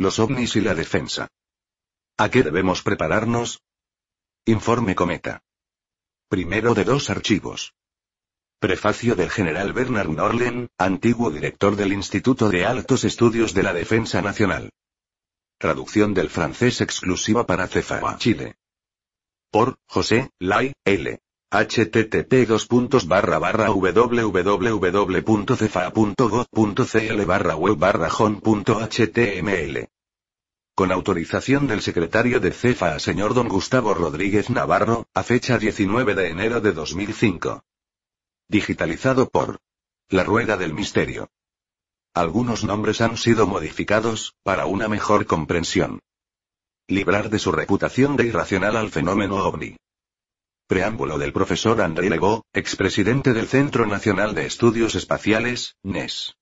Los ovnis y la defensa. ¿A qué debemos prepararnos? Informe Cometa. Primero de dos archivos. Prefacio del general Bernard Norlen, antiguo director del Instituto de Altos Estudios de la Defensa Nacional. Traducción del francés exclusiva para CEFA Chile. Por, José, Lai, L. http www.cefa.gov.cl barra web barra hon.html con autorización del secretario de CEFA señor don Gustavo Rodríguez Navarro, a fecha 19 de enero de 2005. Digitalizado por La Rueda del Misterio. Algunos nombres han sido modificados, para una mejor comprensión. Librar de su reputación de irracional al fenómeno ovni. Preámbulo del profesor André Legó, expresidente del Centro Nacional de Estudios Espaciales, NES.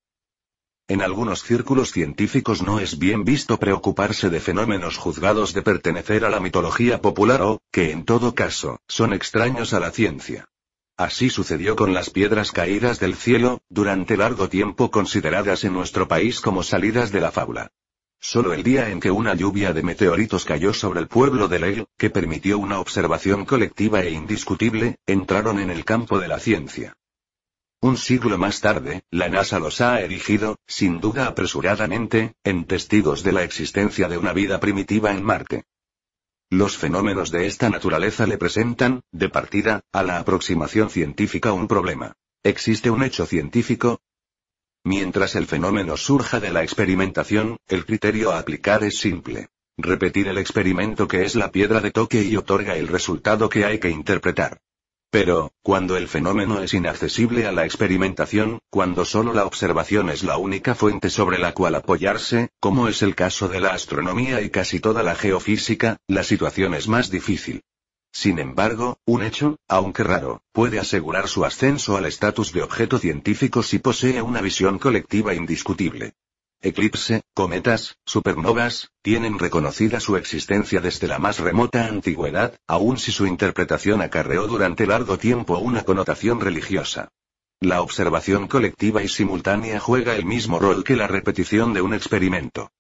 En algunos círculos científicos no es bien visto preocuparse de fenómenos juzgados de pertenecer a la mitología popular o, que en todo caso, son extraños a la ciencia. Así sucedió con las piedras caídas del cielo, durante largo tiempo consideradas en nuestro país como salidas de la fábula. Solo el día en que una lluvia de meteoritos cayó sobre el pueblo de Leyl, que permitió una observación colectiva e indiscutible, entraron en el campo de la ciencia. Un siglo más tarde, la NASA los ha erigido, sin duda apresuradamente, en testigos de la existencia de una vida primitiva en Marte. Los fenómenos de esta naturaleza le presentan, de partida, a la aproximación científica un problema. ¿Existe un hecho científico? Mientras el fenómeno surja de la experimentación, el criterio a aplicar es simple. Repetir el experimento que es la piedra de toque y otorga el resultado que hay que interpretar. Pero, cuando el fenómeno es inaccesible a la experimentación, cuando solo la observación es la única fuente sobre la cual apoyarse, como es el caso de la astronomía y casi toda la geofísica, la situación es más difícil. Sin embargo, un hecho, aunque raro, puede asegurar su ascenso al estatus de objeto científico si posee una visión colectiva indiscutible. Eclipse, cometas, supernovas, tienen reconocida su existencia desde la más remota antigüedad, aun si su interpretación acarreó durante largo tiempo una connotación religiosa. La observación colectiva y simultánea juega el mismo rol que la repetición de un experimento.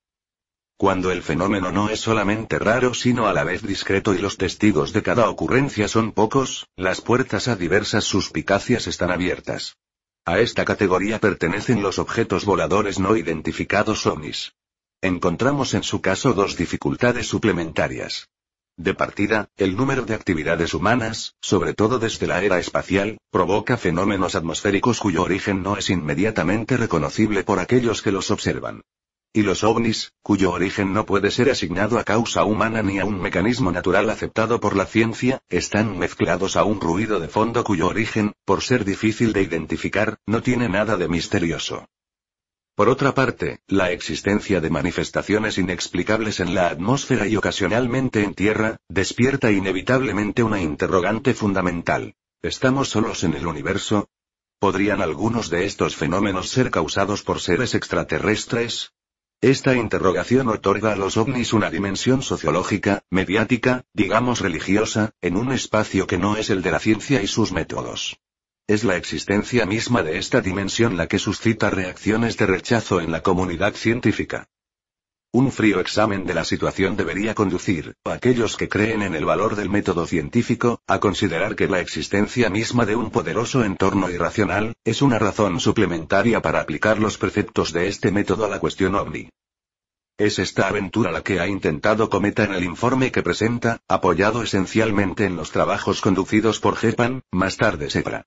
Cuando el fenómeno no es solamente raro sino a la vez discreto y los testigos de cada ocurrencia son pocos, las puertas a diversas suspicacias están abiertas. A esta categoría pertenecen los objetos voladores no identificados ovnis. Encontramos en su caso dos dificultades suplementarias. De partida, el número de actividades humanas, sobre todo desde la era espacial, provoca fenómenos atmosféricos cuyo origen no es inmediatamente reconocible por aquellos que los observan. Y los ovnis, cuyo origen no puede ser asignado a causa humana ni a un mecanismo natural aceptado por la ciencia, están mezclados a un ruido de fondo cuyo origen, por ser difícil de identificar, no tiene nada de misterioso. Por otra parte, la existencia de manifestaciones inexplicables en la atmósfera y ocasionalmente en tierra, despierta inevitablemente una interrogante fundamental. ¿Estamos solos en el universo? ¿Podrían algunos de estos fenómenos ser causados por seres extraterrestres? Esta interrogación otorga a los ovnis una dimensión sociológica, mediática, digamos religiosa, en un espacio que no es el de la ciencia y sus métodos. Es la existencia misma de esta dimensión la que suscita reacciones de rechazo en la comunidad científica. Un frío examen de la situación debería conducir, a aquellos que creen en el valor del método científico, a considerar que la existencia misma de un poderoso entorno irracional, es una razón suplementaria para aplicar los preceptos de este método a la cuestión ovni. Es esta aventura la que ha intentado Cometa en el informe que presenta, apoyado esencialmente en los trabajos conducidos por Jepan, más tarde Sepra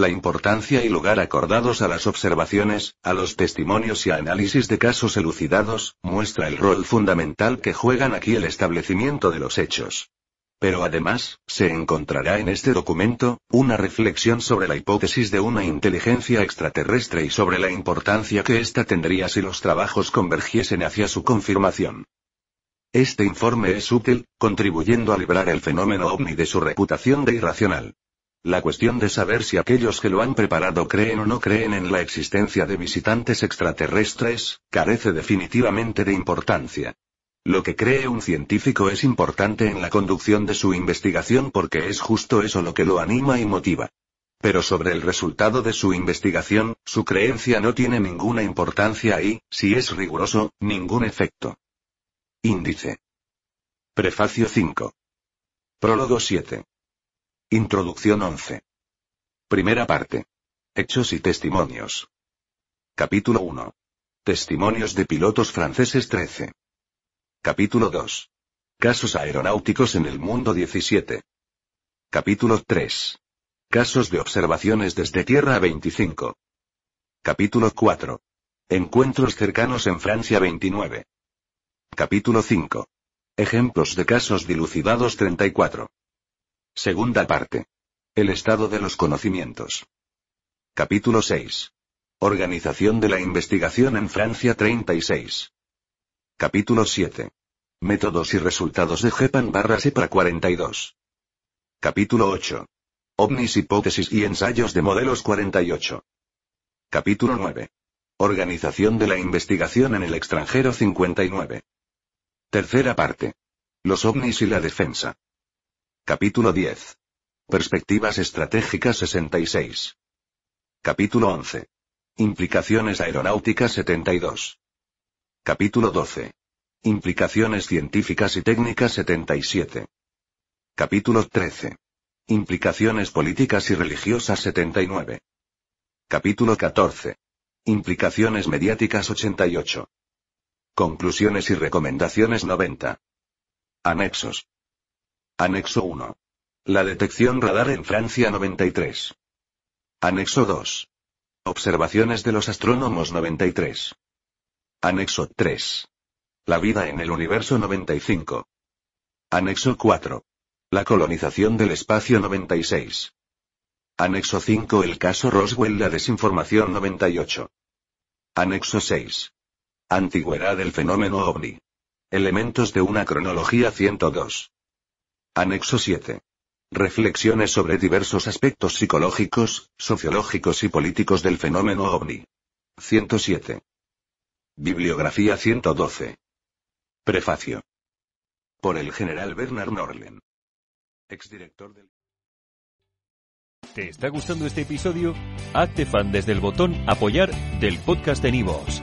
la importancia y lugar acordados a las observaciones, a los testimonios y análisis de casos elucidados, muestra el rol fundamental que juegan aquí el establecimiento de los hechos. Pero además, se encontrará en este documento, una reflexión sobre la hipótesis de una inteligencia extraterrestre y sobre la importancia que ésta tendría si los trabajos convergiesen hacia su confirmación. Este informe es útil, contribuyendo a librar el fenómeno ovni de su reputación de irracional. La cuestión de saber si aquellos que lo han preparado creen o no creen en la existencia de visitantes extraterrestres, carece definitivamente de importancia. Lo que cree un científico es importante en la conducción de su investigación porque es justo eso lo que lo anima y motiva. Pero sobre el resultado de su investigación, su creencia no tiene ninguna importancia y, si es riguroso, ningún efecto. Índice. Prefacio 5. Prólogo 7. Introducción 11. Primera parte. Hechos y testimonios. Capítulo 1. Testimonios de pilotos franceses 13. Capítulo 2. Casos aeronáuticos en el mundo 17. Capítulo 3. Casos de observaciones desde Tierra 25. Capítulo 4. Encuentros cercanos en Francia 29. Capítulo 5. Ejemplos de casos dilucidados 34. Segunda parte. El estado de los conocimientos. Capítulo 6. Organización de la investigación en Francia 36. Capítulo 7. Métodos y resultados de GEPAN barra SEPRA 42. Capítulo 8. OVNIS hipótesis y ensayos de modelos 48. Capítulo 9. Organización de la investigación en el extranjero 59. Tercera parte. Los ovnis y la defensa. Capítulo 10. Perspectivas estratégicas 66. Capítulo 11. Implicaciones aeronáuticas 72. Capítulo 12. Implicaciones científicas y técnicas 77. Capítulo 13. Implicaciones políticas y religiosas 79. Capítulo 14. Implicaciones mediáticas 88. Conclusiones y recomendaciones 90. Anexos. Anexo 1. La detección radar en Francia 93. Anexo 2. Observaciones de los astrónomos 93. Anexo 3. La vida en el universo 95. Anexo 4. La colonización del espacio 96. Anexo 5 El caso Roswell La desinformación 98. Anexo 6. Antigüedad del fenómeno ovni. Elementos de una cronología 102. Anexo 7. Reflexiones sobre diversos aspectos psicológicos, sociológicos y políticos del fenómeno ovni. 107. Bibliografía 112. Prefacio. Por el general Bernard Norlen. Exdirector del... ¿Te está gustando este episodio? Hazte fan desde el botón Apoyar del podcast de Nivos.